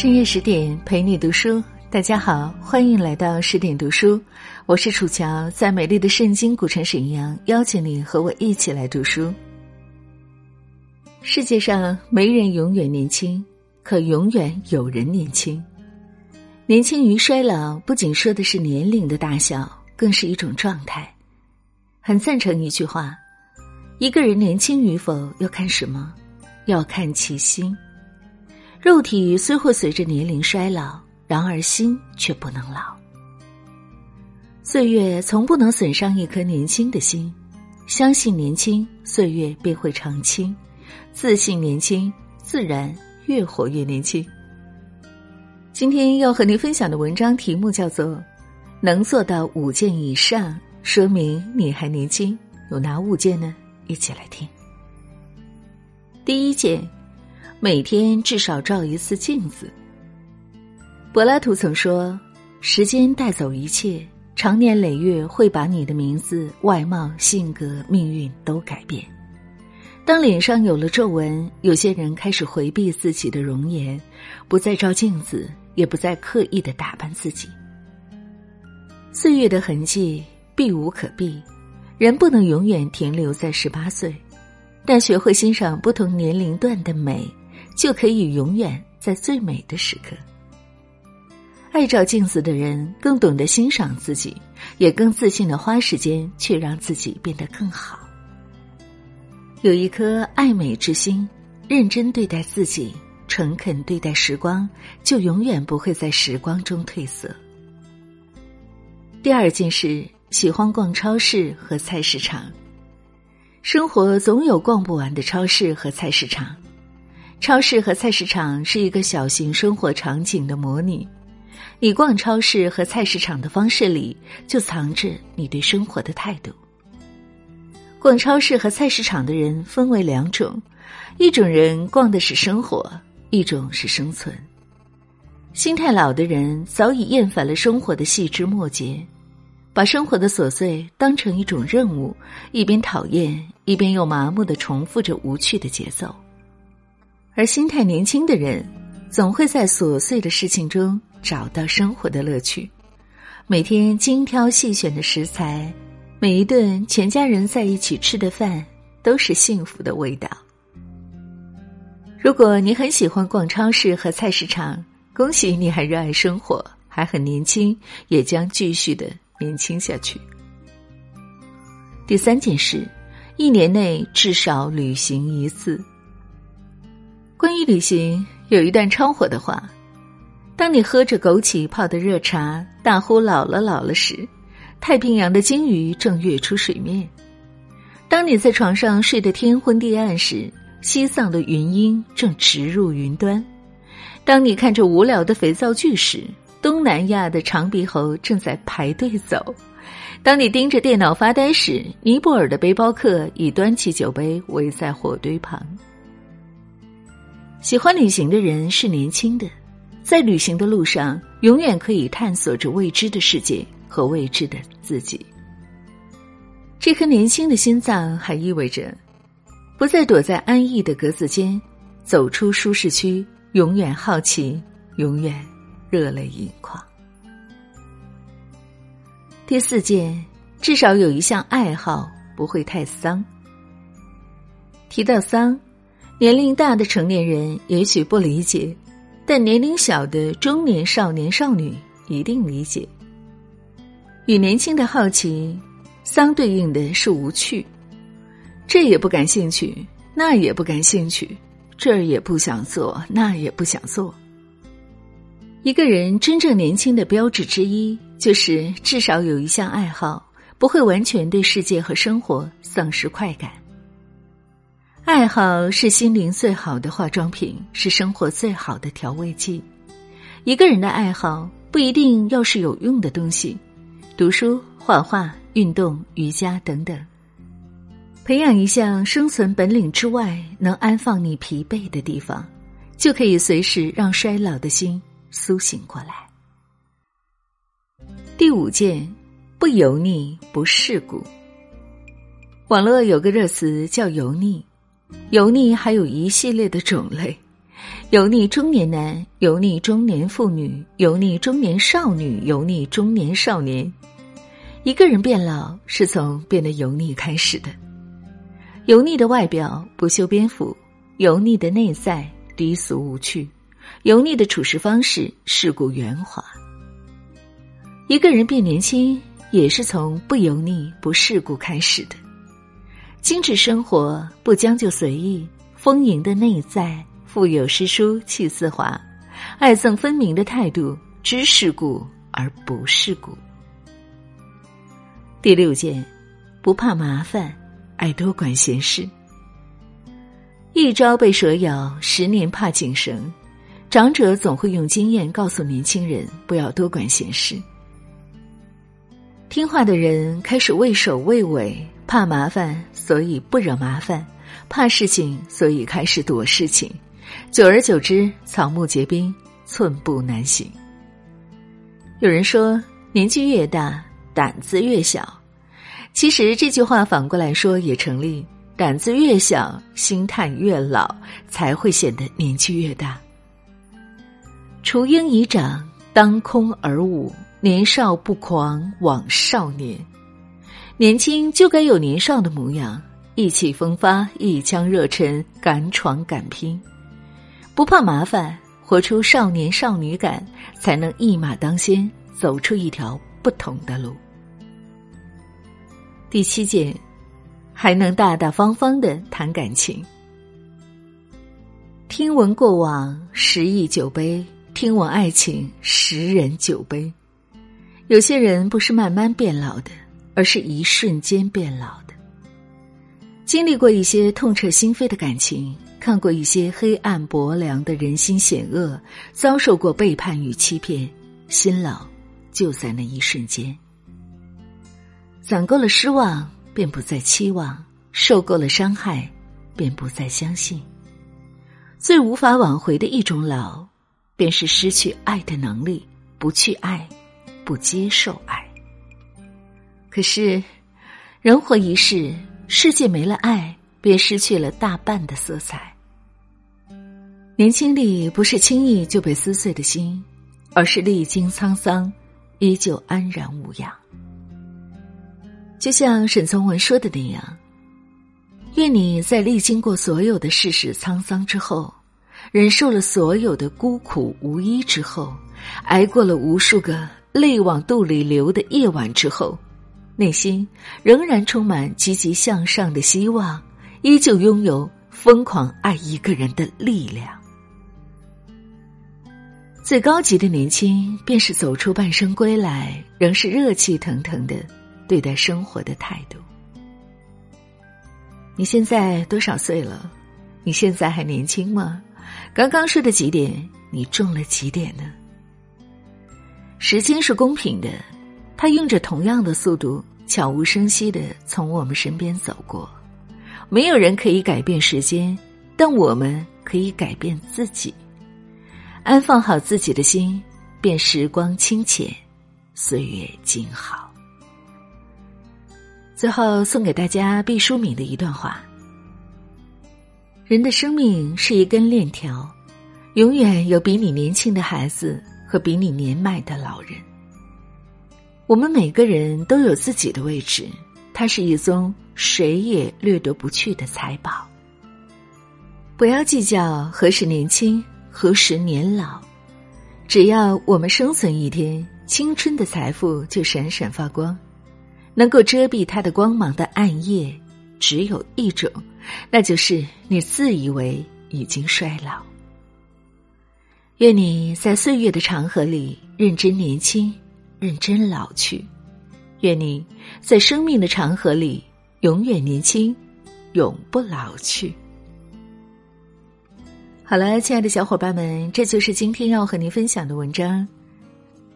深夜十点陪你读书，大家好，欢迎来到十点读书，我是楚乔，在美丽的圣经古城沈阳，邀请你和我一起来读书。世界上没人永远年轻，可永远有人年轻。年轻与衰老，不仅说的是年龄的大小，更是一种状态。很赞成一句话：一个人年轻与否，要看什么？要看其心。肉体虽会随着年龄衰老，然而心却不能老。岁月从不能损伤一颗年轻的心，相信年轻，岁月便会长青；自信年轻，自然越活越年轻。今天要和您分享的文章题目叫做《能做到五件以上，说明你还年轻》，有哪五件呢？一起来听。第一件。每天至少照一次镜子。柏拉图曾说：“时间带走一切，长年累月会把你的名字、外貌、性格、命运都改变。当脸上有了皱纹，有些人开始回避自己的容颜，不再照镜子，也不再刻意的打扮自己。岁月的痕迹避无可避，人不能永远停留在十八岁，但学会欣赏不同年龄段的美。”就可以永远在最美的时刻。爱照镜子的人更懂得欣赏自己，也更自信的花时间去让自己变得更好。有一颗爱美之心，认真对待自己，诚恳对待时光，就永远不会在时光中褪色。第二件事，喜欢逛超市和菜市场。生活总有逛不完的超市和菜市场。超市和菜市场是一个小型生活场景的模拟，你逛超市和菜市场的方式里，就藏着你对生活的态度。逛超市和菜市场的人分为两种，一种人逛的是生活，一种是生存。心态老的人早已厌烦了生活的细枝末节，把生活的琐碎当成一种任务，一边讨厌，一边又麻木的重复着无趣的节奏。而心态年轻的人，总会在琐碎的事情中找到生活的乐趣。每天精挑细选的食材，每一顿全家人在一起吃的饭，都是幸福的味道。如果你很喜欢逛超市和菜市场，恭喜你还热爱生活，还很年轻，也将继续的年轻下去。第三件事，一年内至少旅行一次。关于旅行，有一段超火的话：当你喝着枸杞泡的热茶，大呼“老了老了”时，太平洋的鲸鱼正跃出水面；当你在床上睡得天昏地暗时，西藏的云鹰正直入云端；当你看着无聊的肥皂剧时，东南亚的长鼻猴正在排队走；当你盯着电脑发呆时，尼泊尔的背包客已端起酒杯围在火堆旁。喜欢旅行的人是年轻的，在旅行的路上，永远可以探索着未知的世界和未知的自己。这颗年轻的心脏还意味着，不再躲在安逸的格子间，走出舒适区，永远好奇，永远热泪盈眶。第四件，至少有一项爱好不会太丧。提到丧。年龄大的成年人也许不理解，但年龄小的中年少年少女一定理解。与年轻的好奇相对应的是无趣，这也不感兴趣，那也不感兴趣，这儿也不想做，那也不想做。一个人真正年轻的标志之一，就是至少有一项爱好，不会完全对世界和生活丧失快感。爱好是心灵最好的化妆品，是生活最好的调味剂。一个人的爱好不一定要是有用的东西，读书、画画、运动、瑜伽等等。培养一项生存本领之外能安放你疲惫的地方，就可以随时让衰老的心苏醒过来。第五件，不油腻不世故。网络有个热词叫“油腻”。油腻还有一系列的种类，油腻中年男，油腻中年妇女，油腻中年少女，油腻中年少年。一个人变老是从变得油腻开始的。油腻的外表不修边幅，油腻的内在低俗无趣，油腻的处事方式世故圆滑。一个人变年轻也是从不油腻、不世故开始的。精致生活不将就随意，丰盈的内在。腹有诗书气自华，爱憎分明的态度，知世故而不世故。第六件，不怕麻烦，爱多管闲事。一朝被蛇咬，十年怕井绳。长者总会用经验告诉年轻人，不要多管闲事。听话的人开始畏首畏尾，怕麻烦，所以不惹麻烦；怕事情，所以开始躲事情。久而久之，草木皆兵，寸步难行。有人说，年纪越大，胆子越小。其实这句话反过来说也成立：胆子越小，心态越老，才会显得年纪越大。雏鹰已长，当空而舞。年少不狂枉少年，年轻就该有年少的模样，意气风发，一腔热忱，敢闯敢拼。不怕麻烦，活出少年少女感，才能一马当先，走出一条不同的路。第七件，还能大大方方的谈感情。听闻过往，十忆酒杯；听闻爱情，十人酒杯。有些人不是慢慢变老的，而是一瞬间变老的。经历过一些痛彻心扉的感情。看过一些黑暗薄凉的人心险恶，遭受过背叛与欺骗，心老就在那一瞬间。攒够了失望，便不再期望；受够了伤害，便不再相信。最无法挽回的一种老，便是失去爱的能力，不去爱，不接受爱。可是，人活一世，世界没了爱。便失去了大半的色彩。年轻力不是轻易就被撕碎的心，而是历经沧桑，依旧安然无恙。就像沈从文说的那样：“愿你在历经过所有的世事沧桑之后，忍受了所有的孤苦无依之后，挨过了无数个泪往肚里流的夜晚之后，内心仍然充满积极向上的希望。”依旧拥有疯狂爱一个人的力量。最高级的年轻，便是走出半生归来，仍是热气腾腾的对待生活的态度。你现在多少岁了？你现在还年轻吗？刚刚说的几点，你中了几点呢？时间是公平的，他用着同样的速度，悄无声息的从我们身边走过。没有人可以改变时间，但我们可以改变自己。安放好自己的心，便时光清浅，岁月静好。最后送给大家毕淑敏的一段话：人的生命是一根链条，永远有比你年轻的孩子和比你年迈的老人。我们每个人都有自己的位置。它是一宗谁也掠夺不去的财宝。不要计较何时年轻，何时年老，只要我们生存一天，青春的财富就闪闪发光。能够遮蔽它的光芒的暗夜，只有一种，那就是你自以为已经衰老。愿你在岁月的长河里认真年轻，认真老去。愿你在生命的长河里永远年轻，永不老去。好了，亲爱的小伙伴们，这就是今天要和您分享的文章。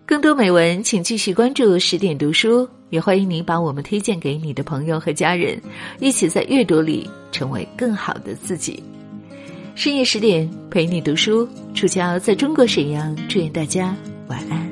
更多美文，请继续关注十点读书，也欢迎您把我们推荐给你的朋友和家人，一起在阅读里成为更好的自己。深夜十点陪你读书，楚乔在中国沈阳，祝愿大家晚安，